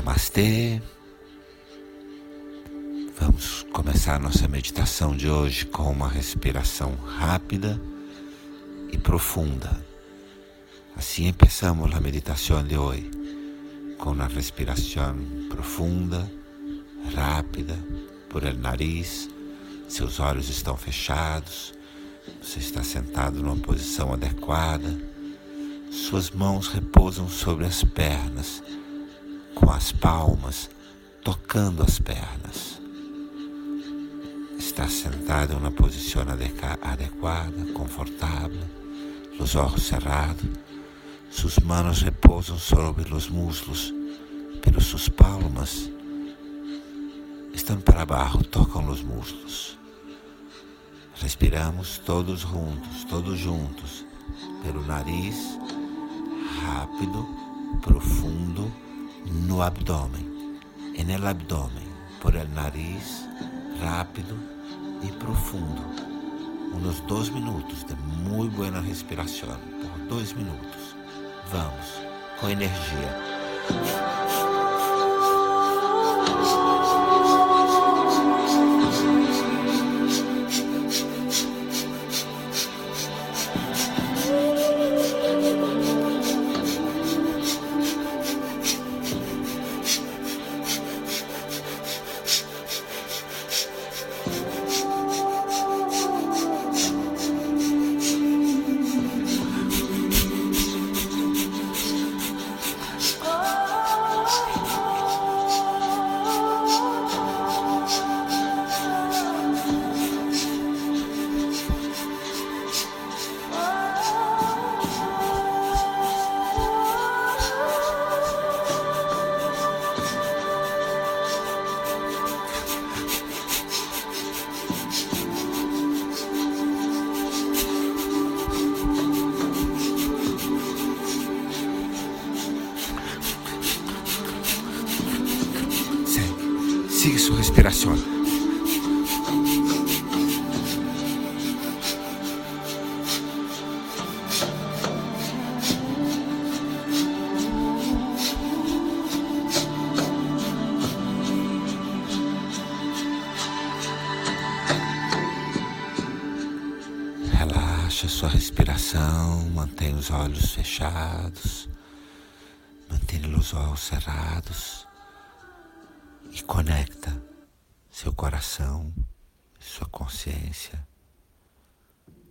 Namastê. Vamos começar nossa meditação de hoje com uma respiração rápida e profunda. Assim empezamos a meditação de hoje, com uma respiração profunda, rápida, por el nariz. Seus olhos estão fechados, você está sentado numa posição adequada. Suas mãos repousam sobre as pernas com as palmas tocando as pernas. Está sentado em uma posição adequada, confortável, os olhos cerrados, suas mãos repousam sobre os muslos, pero suas palmas estão para baixo, tocam os muslos. Respiramos todos juntos, todos juntos, pelo nariz, rápido, profundo no abdômen, en el abdômen, por el nariz, rápido e profundo. Uns dois minutos de muito boa respiração, por dois minutos. Vamos, com energia. Su respiración. Relaxa sua respiração, mantenha os olhos fechados, mantenha os olhos cerrados e conecta seu coração, sua consciência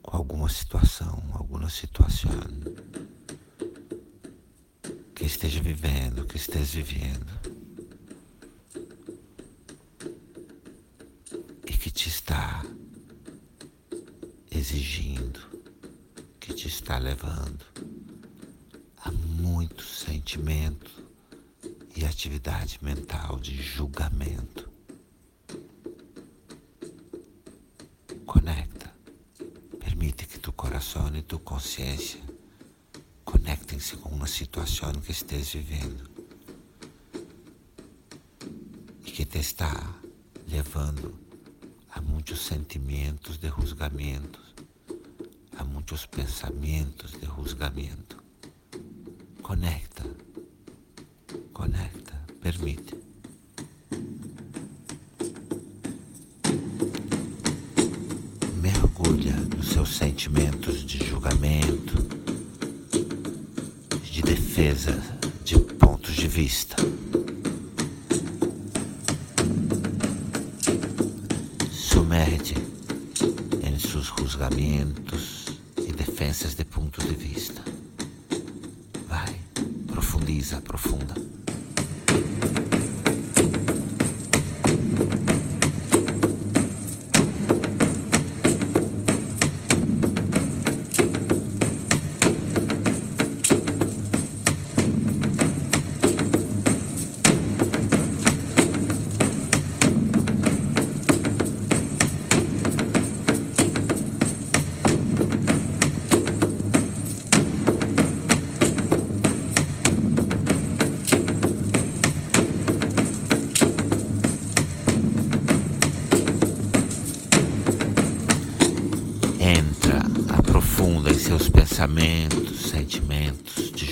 com alguma situação, alguma situação que esteja vivendo, que esteja vivendo e que te está exigindo, que te está levando a muito sentimento e atividade mental de julgamento. Conecta. Permite que tu coração e tu consciência conectem-se com uma situação que estés vivendo e que te está levando a muitos sentimentos de julgamento, a muitos pensamentos de julgamento. Conecta conecta, permite. Mergulha nos seus sentimentos de julgamento, de defesa de pontos de vista. Sumerge em seus julgamentos e defensas de pontos de vista. Vai, profundiza, aprofunda.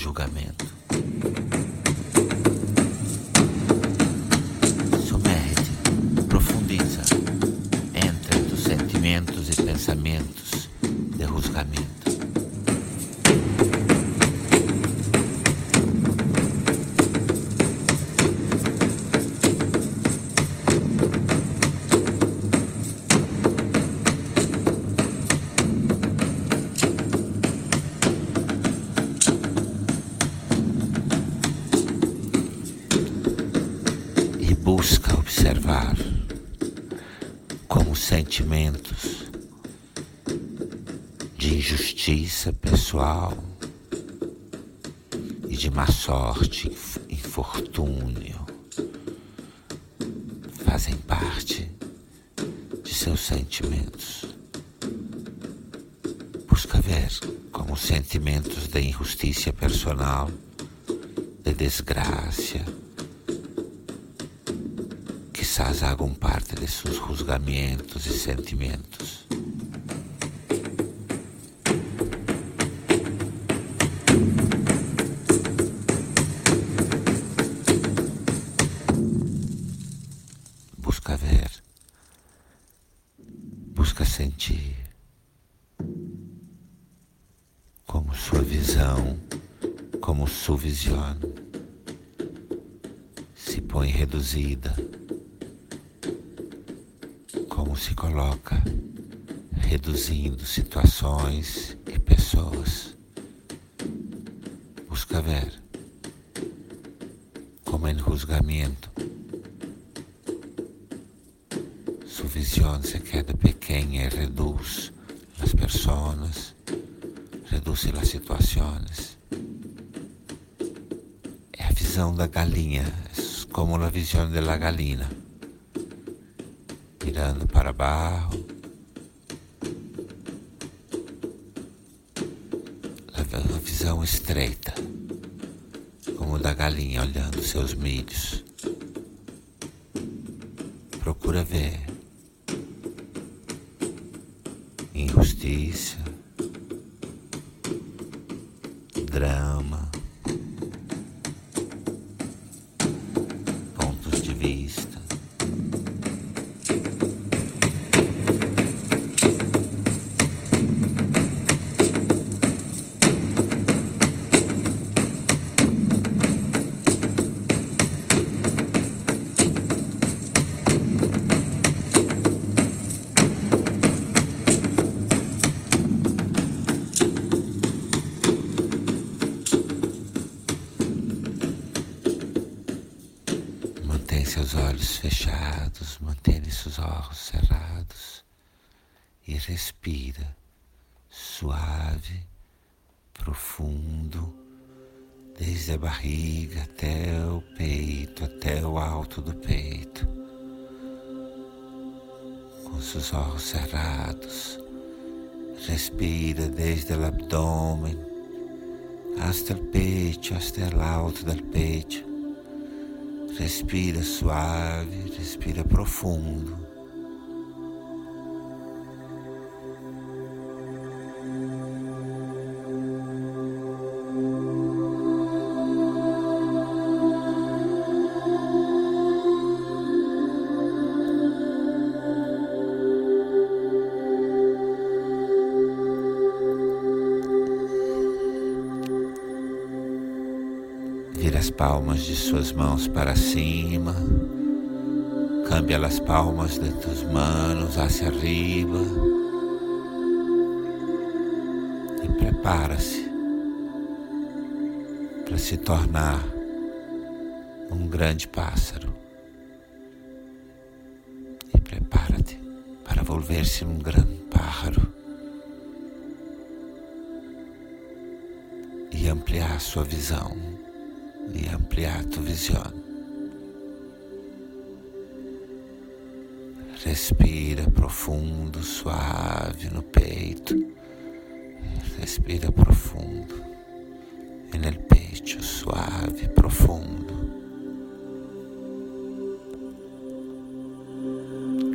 Julgamento. Busca observar como sentimentos de injustiça pessoal e de má sorte, infortúnio, fazem parte de seus sentimentos. Busca ver como sentimentos de injustiça personal, de desgraça, quizás hagam parte de seus juzgamentos e sentimentos. Busca ver, busca sentir como sua visão, como sua visão se põe reduzida como se coloca, reduzindo situações e pessoas. Busca ver como em julgamento sua visão se queda pequena e reduz as pessoas, reduz as situações. É a visão da galinha, é como a visão da galinha mirando para baixo. Uma visão estreita, como da galinha olhando seus milhos. Procura ver injustiça, drama, mantenha seus olhos cerrados e respira suave, profundo, desde a barriga até o peito, até o alto do peito. Com seus olhos cerrados, respira desde o abdômen hasta o peito, hasta o alto do peito Respira suave, respira profundo. As palmas de suas mãos para cima. Cambia as palmas de tus manos hacia arriba. E prepara-se para se tornar um grande pássaro. E prepara-te para volver-se um grande pássaro. E ampliar sua visão e ampliar tu visão. Respira profundo, suave no peito. Respira profundo. E no peito, suave, profundo.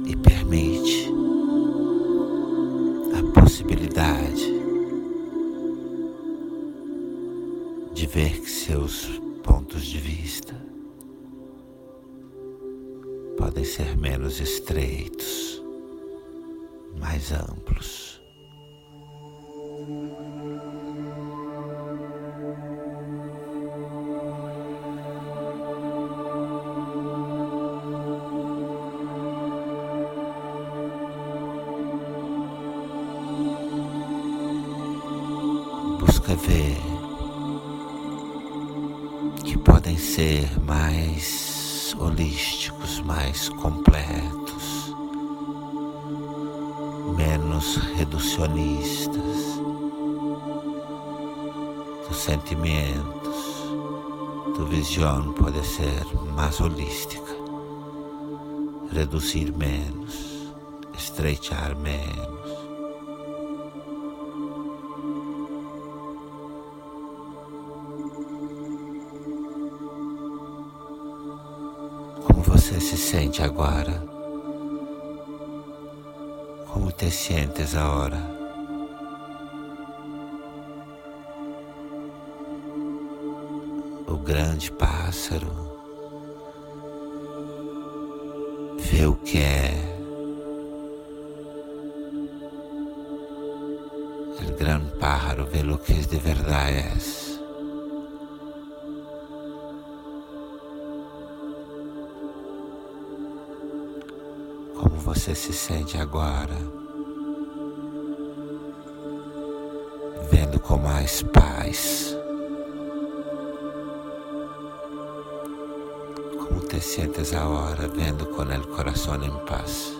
E permite a possibilidade de ver que seus podem ser menos estreitos, mais amplos. Mais completos, menos reducionistas dos sentimentos, tua visão pode ser mais holística, reduzir menos, estreitar menos. Se sente agora? Como te sientes agora? O grande pássaro vê o que é. O grande pájaro vê o que de verdade é. Você se sente agora? Vendo com mais paz. Como te sientes agora vendo com o coração em paz?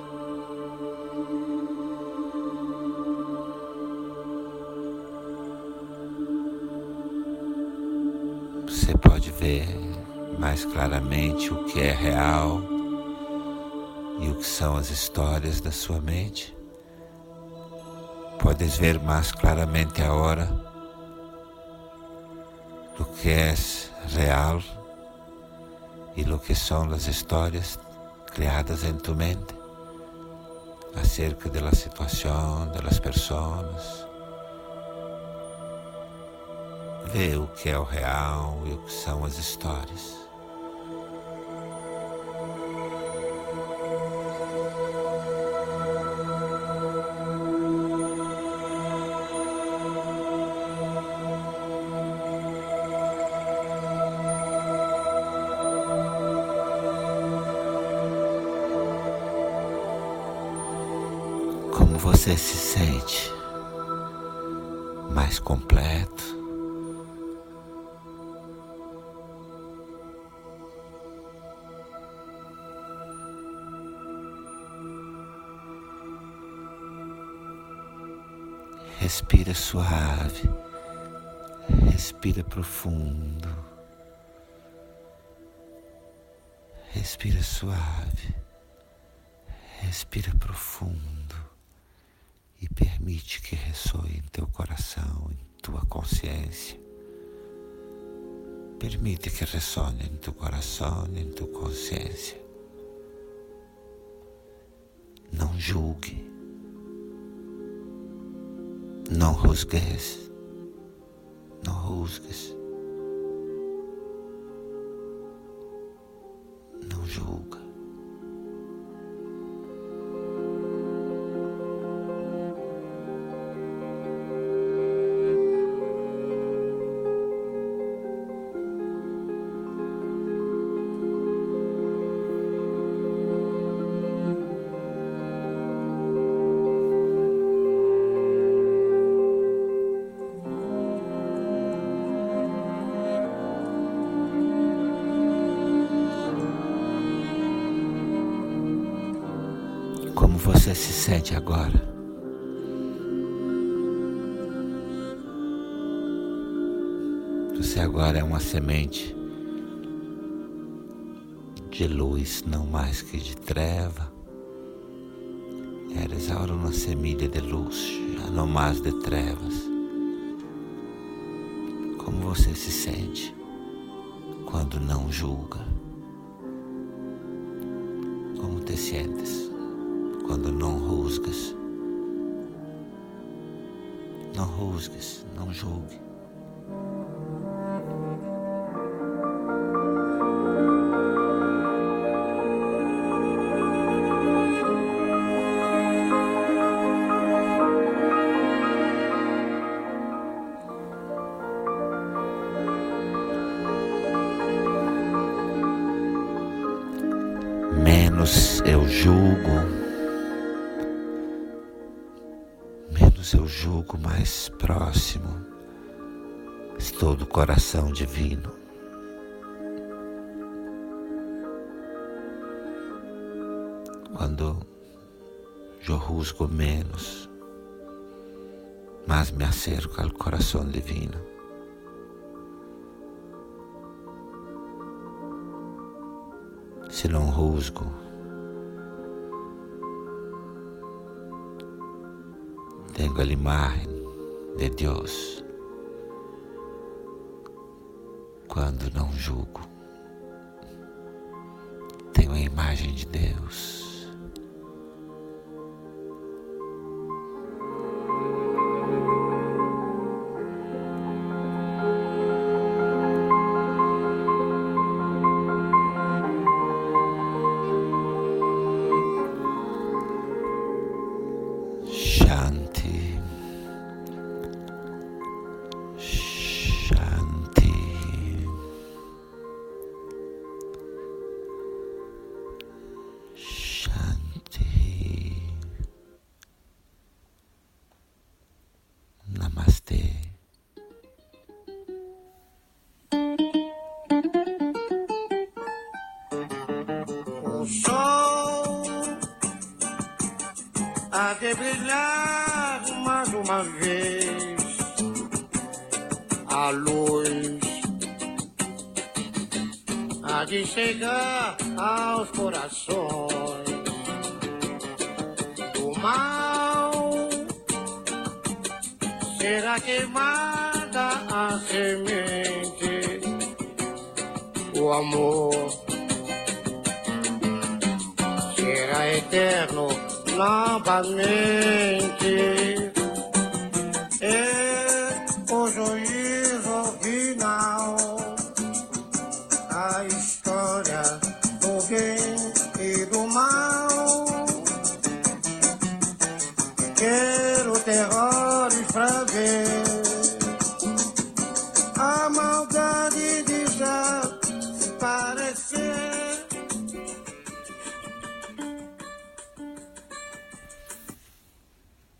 Você pode ver mais claramente o que é real e o que são as histórias da sua mente. Podes ver mais claramente agora do que é real e o que são as histórias criadas em tu mente acerca da situação, das pessoas. Vê o que é o real e o que são as histórias. Como você se sente mais completo. Respira suave, respira profundo, respira suave, respira profundo e permite que ressoe em teu coração, em tua consciência. Permite que ressone em teu coração, em tua consciência. Não julgue. Não rusgues. Não rusgues. Você se sente agora? Você agora é uma semente de luz, não mais que de treva. Eres agora uma semilha de luz, já não mais de trevas. Como você se sente quando não julga? Como te sientes? Quando não rusgas. Não rusgues, não julgue. Menos eu julgo menos eu julgo mais próximo Estou do coração divino. Quando eu juzgo menos, mais me acerco ao coração divino. Se não juzgo, tenho a imagem de Deus quando não julgo. Tenho a imagem de Deus. Há de brilhar mais uma vez. A luz há de chegar aos corações. Do mal será queimada a semente. O amor eterno novamente. É o juízo